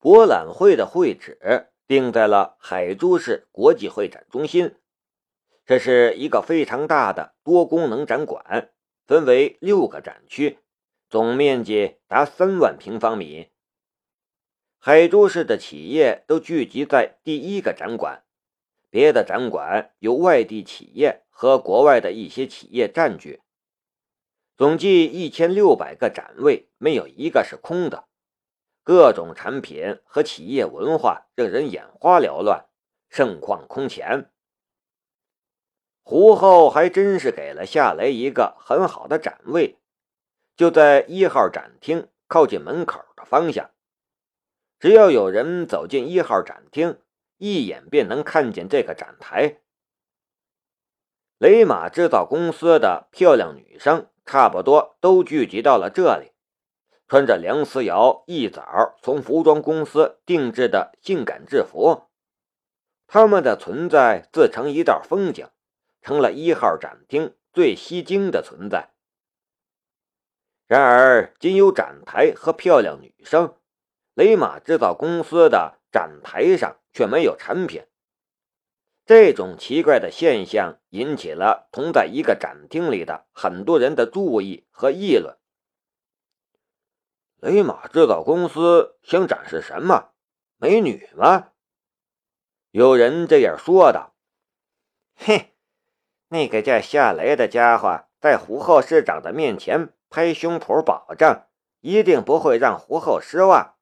博览会的会址定在了海珠市国际会展中心，这是一个非常大的多功能展馆，分为六个展区，总面积达三万平方米。海珠市的企业都聚集在第一个展馆，别的展馆由外地企业和国外的一些企业占据。总计一千六百个展位，没有一个是空的。各种产品和企业文化让人眼花缭乱，盛况空前。胡后还真是给了夏雷一个很好的展位，就在一号展厅靠近门口的方向。只要有人走进一号展厅，一眼便能看见这个展台。雷马制造公司的漂亮女生差不多都聚集到了这里，穿着梁思瑶一早从服装公司定制的性感制服，他们的存在自成一道风景，成了一号展厅最吸睛的存在。然而，仅有展台和漂亮女生。雷马制造公司的展台上却没有产品，这种奇怪的现象引起了同在一个展厅里的很多人的注意和议论。雷马制造公司想展示什么？美女吗？有人这样说道。嘿，那个叫夏雷的家伙在胡后市长的面前拍胸脯保证，一定不会让胡后失望。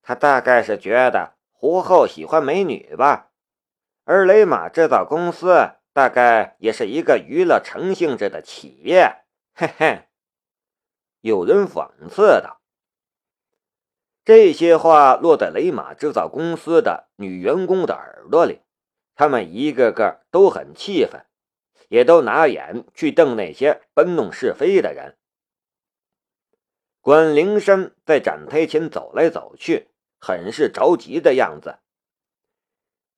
他大概是觉得胡后喜欢美女吧，而雷马制造公司大概也是一个娱乐成性质的企业，嘿嘿。有人讽刺道。这些话落在雷马制造公司的女员工的耳朵里，她们一个个都很气愤，也都拿眼去瞪那些搬弄是非的人。管灵山在展台前走来走去。很是着急的样子。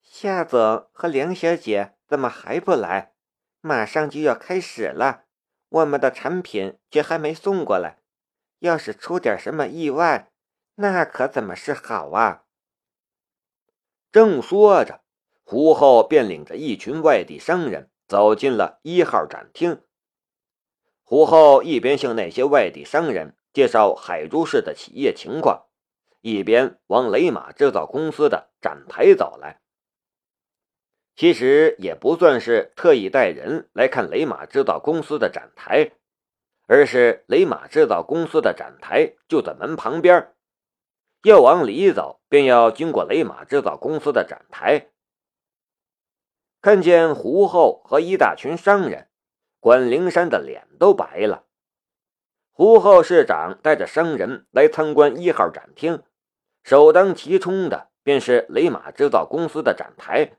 夏总和梁小姐怎么还不来？马上就要开始了，我们的产品却还没送过来。要是出点什么意外，那可怎么是好啊？正说着，胡后便领着一群外地商人走进了一号展厅。胡后一边向那些外地商人介绍海珠市的企业情况。一边往雷马制造公司的展台走来，其实也不算是特意带人来看雷马制造公司的展台，而是雷马制造公司的展台就在门旁边，要往里走便要经过雷马制造公司的展台。看见胡后和一大群商人，管灵山的脸都白了。胡后市长带着商人来参观一号展厅。首当其冲的便是雷马制造公司的展台，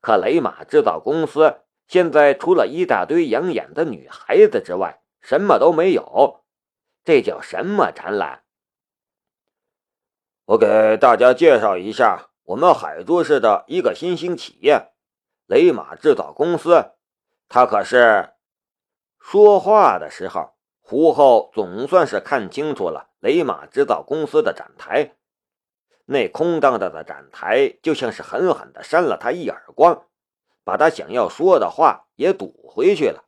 可雷马制造公司现在除了一大堆养眼的女孩子之外，什么都没有。这叫什么展览？我给大家介绍一下我们海珠市的一个新兴企业——雷马制造公司。他可是……说话的时候，胡后总算是看清楚了。雷马制造公司的展台，那空荡荡的展台就像是狠狠地扇了他一耳光，把他想要说的话也堵回去了。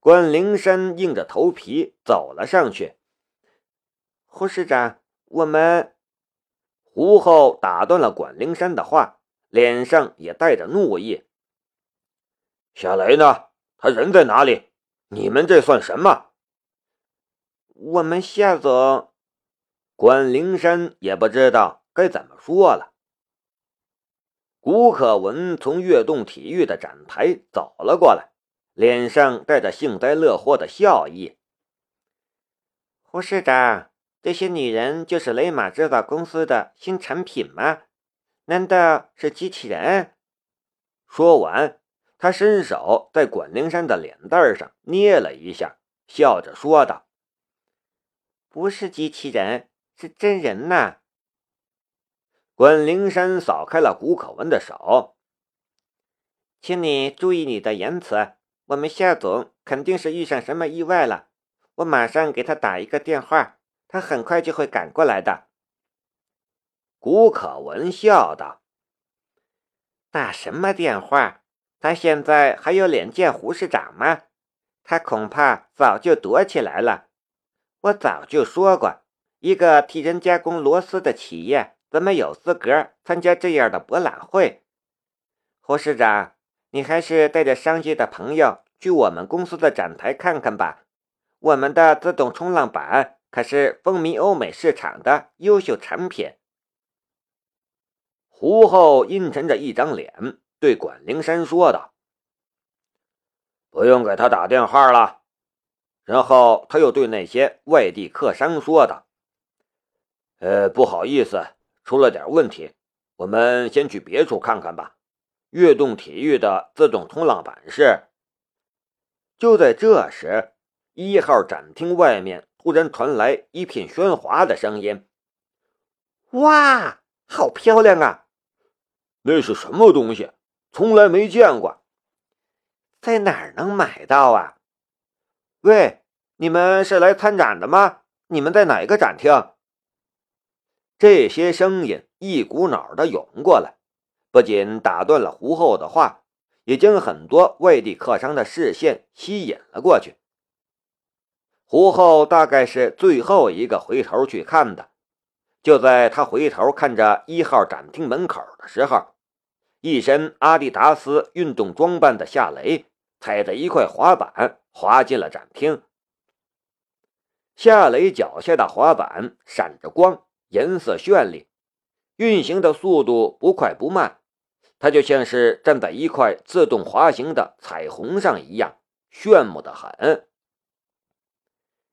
关灵山硬着头皮走了上去。胡市长，我们……胡后打断了管灵山的话，脸上也带着怒意。夏雷呢？他人在哪里？你们这算什么？我们夏总，管灵山也不知道该怎么说了。古可文从悦动体育的展台走了过来，脸上带着幸灾乐祸的笑意。胡市长，这些女人就是雷马制造公司的新产品吗？难道是机器人？说完，他伸手在管灵山的脸蛋上捏了一下，笑着说道。不是机器人，是真人呐！管灵山扫开了谷可文的手，请你注意你的言辞。我们夏总肯定是遇上什么意外了，我马上给他打一个电话，他很快就会赶过来的。古可文笑道：“打什么电话？他现在还有脸见胡市长吗？他恐怕早就躲起来了。我早就说过，一个替人加工螺丝的企业，怎么有资格参加这样的博览会？胡市长，你还是带着商界的朋友去我们公司的展台看看吧。我们的自动冲浪板可是风靡欧美市场的优秀产品。”胡后阴沉着一张脸，对管灵山说道：“不用给他打电话了。”然后他又对那些外地客商说道：“呃，不好意思，出了点问题，我们先去别处看看吧。悦动体育的自动冲浪板是……”就在这时，一号展厅外面突然传来一片喧哗的声音：“哇，好漂亮啊！”那是什么东西？从来没见过，在哪儿能买到啊？喂，你们是来参展的吗？你们在哪个展厅？这些声音一股脑的涌过来，不仅打断了胡后的话，也将很多外地客商的视线吸引了过去。胡后大概是最后一个回头去看的，就在他回头看着一号展厅门口的时候。一身阿迪达斯运动装扮的夏雷踩着一块滑板滑进了展厅。夏雷脚下的滑板闪着光，颜色绚丽，运行的速度不快不慢，他就像是站在一块自动滑行的彩虹上一样，炫目的很。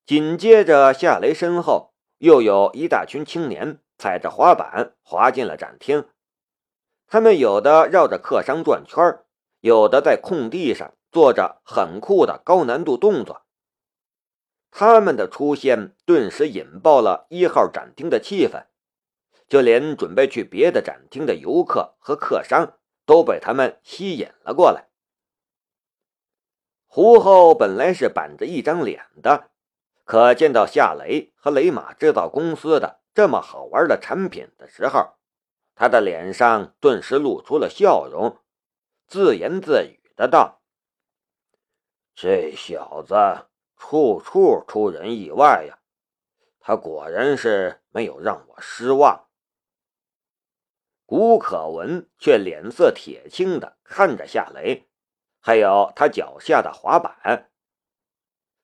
紧接着，夏雷身后又有一大群青年踩着滑板滑进了展厅。他们有的绕着客商转圈有的在空地上做着很酷的高难度动作。他们的出现顿时引爆了一号展厅的气氛，就连准备去别的展厅的游客和客商都被他们吸引了过来。胡后本来是板着一张脸的，可见到夏雷和雷马制造公司的这么好玩的产品的时候。他的脸上顿时露出了笑容，自言自语的道：“这小子处处出人意外呀，他果然是没有让我失望。”古可文却脸色铁青的看着夏雷，还有他脚下的滑板。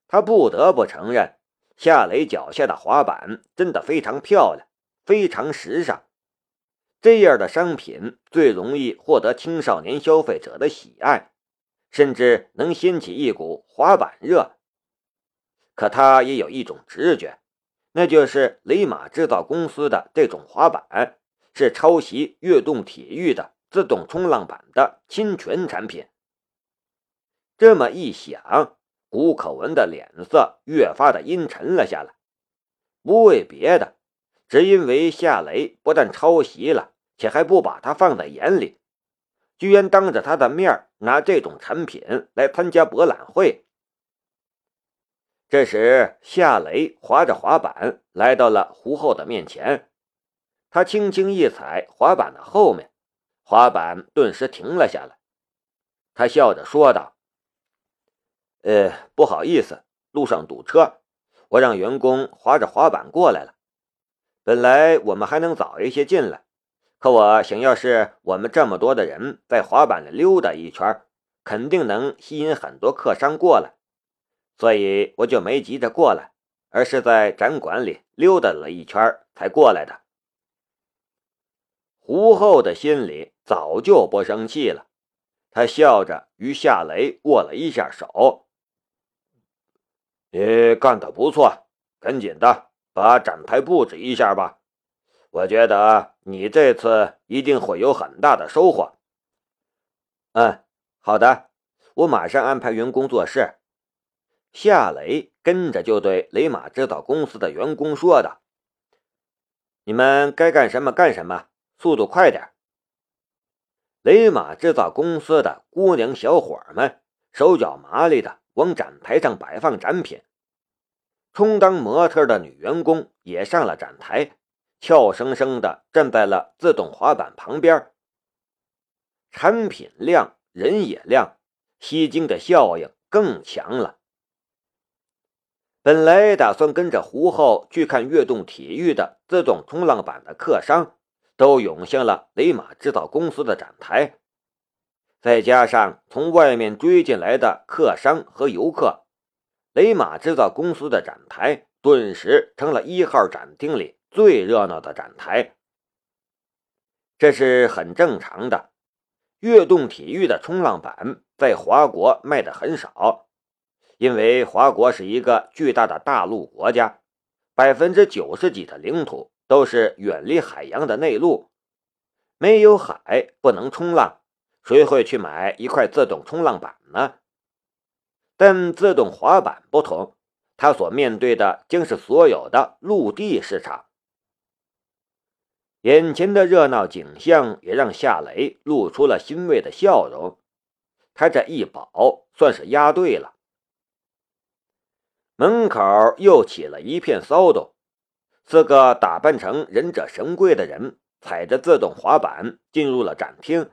他不得不承认，夏雷脚下的滑板真的非常漂亮，非常时尚。这样的商品最容易获得青少年消费者的喜爱，甚至能掀起一股滑板热。可他也有一种直觉，那就是雷马制造公司的这种滑板是抄袭悦动体育的自动冲浪板的侵权产品。这么一想，古可文的脸色越发的阴沉了下来，不为别的。只因为夏雷不但抄袭了，且还不把他放在眼里，居然当着他的面拿这种产品来参加博览会。这时，夏雷滑着滑板来到了胡后的面前，他轻轻一踩滑板的后面，滑板顿时停了下来。他笑着说道：“呃，不好意思，路上堵车，我让员工滑着滑板过来了。”本来我们还能早一些进来，可我想要是我们这么多的人在滑板里溜达一圈，肯定能吸引很多客商过来，所以我就没急着过来，而是在展馆里溜达了一圈才过来的。胡厚的心里早就不生气了，他笑着与夏雷握了一下手：“你干得不错，赶紧的。”把展台布置一下吧，我觉得你这次一定会有很大的收获。嗯，好的，我马上安排员工做事。夏雷跟着就对雷马制造公司的员工说道：“你们该干什么干什么，速度快点。”雷马制造公司的姑娘小伙们手脚麻利的往展台上摆放展品。充当模特的女员工也上了展台，俏生生的站在了自动滑板旁边。产品亮，人也亮，吸睛的效应更强了。本来打算跟着胡浩去看悦动体育的自动冲浪板的客商，都涌向了雷马制造公司的展台。再加上从外面追进来的客商和游客，雷马制造公司的展台顿时成了一号展厅里最热闹的展台。这是很正常的。悦动体育的冲浪板在华国卖的很少，因为华国是一个巨大的大陆国家，百分之九十几的领土都是远离海洋的内陆，没有海不能冲浪，谁会去买一块自动冲浪板呢？但自动滑板不同，它所面对的将是所有的陆地市场。眼前的热闹景象也让夏雷露出了欣慰的笑容，他这一保算是押对了。门口又起了一片骚动，四个打扮成忍者神龟的人踩着自动滑板进入了展厅，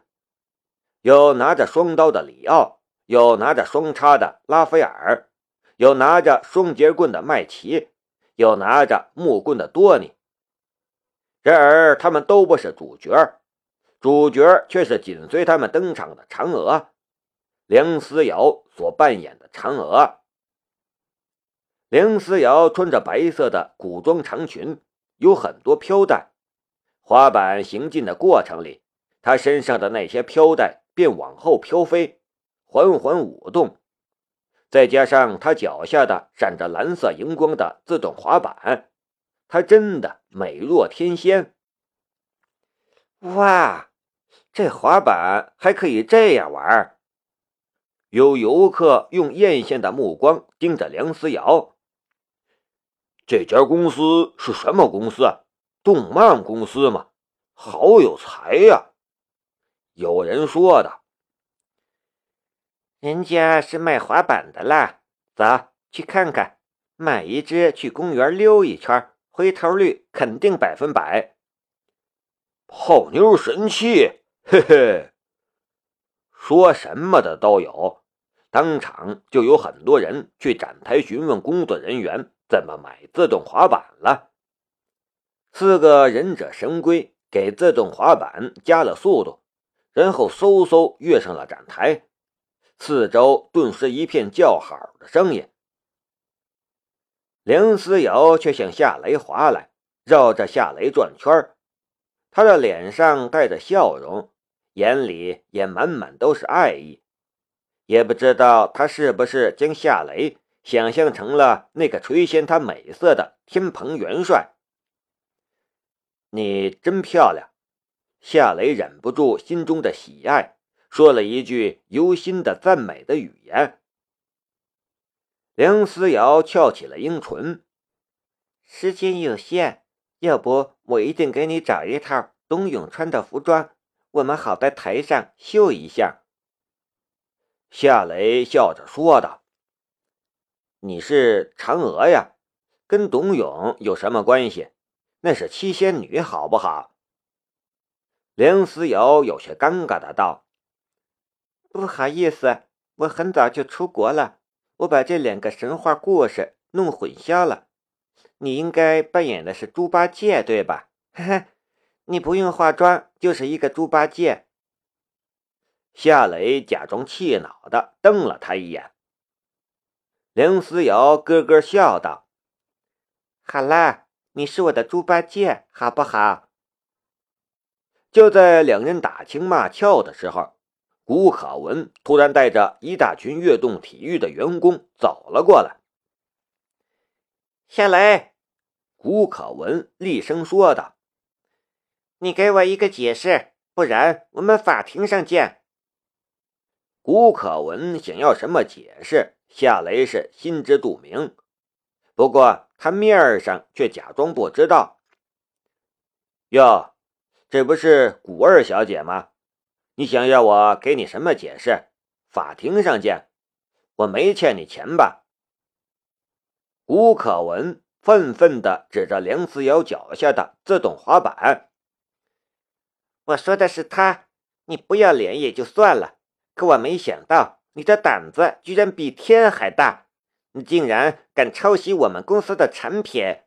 有拿着双刀的里奥，有拿着双叉的拉斐尔，有拿着双节棍的麦奇，有拿着木棍的多尼。然而，他们都不是主角，主角却是紧随他们登场的嫦娥梁思瑶所扮演的嫦娥。梁思瑶穿着白色的古装长裙，有很多飘带。滑板行进的过程里，她身上的那些飘带便往后飘飞，缓缓舞动。再加上她脚下的闪着蓝色荧光的自动滑板。她真的美若天仙！哇，这滑板还可以这样玩！有游客用艳羡的目光盯着梁思瑶。这家公司是什么公司？动漫公司吗？好有才呀！有人说的。人家是卖滑板的啦，走去看看，买一只去公园溜一圈。回头率肯定百分百，泡妞神器，嘿嘿，说什么的都有。当场就有很多人去展台询问工作人员怎么买自动滑板了。四个忍者神龟给自动滑板加了速度，然后嗖嗖跃上了展台，四周顿时一片叫好的声音。梁思瑶却向夏雷滑来，绕着夏雷转圈他的脸上带着笑容，眼里也满满都是爱意。也不知道他是不是将夏雷想象成了那个垂涎他美色的天蓬元帅。你真漂亮，夏雷忍不住心中的喜爱，说了一句由心的赞美的语言。梁思瑶翘起了樱唇。时间有限，要不我一定给你找一套冬泳穿的服装，我们好在台上秀一下。夏雷笑着说道：“你是嫦娥呀，跟董永有什么关系？那是七仙女，好不好？”梁思瑶有些尴尬的道：“不好意思，我很早就出国了。”我把这两个神话故事弄混淆了，你应该扮演的是猪八戒，对吧？哈哈，你不用化妆就是一个猪八戒。夏雷假装气恼的瞪了他一眼。梁思瑶咯咯笑道：“好啦，你是我的猪八戒，好不好？”就在两人打情骂俏的时候。古可文突然带着一大群悦动体育的员工走了过来。夏雷，古可文厉声说道：“你给我一个解释，不然我们法庭上见。”古可文想要什么解释，夏雷是心知肚明，不过他面上却假装不知道。哟，这不是古二小姐吗？你想要我给你什么解释？法庭上见。我没欠你钱吧？吴可文愤愤地指着梁思瑶脚下的自动滑板：“我说的是他，你不要脸也就算了，可我没想到你的胆子居然比天还大，你竟然敢抄袭我们公司的产品！”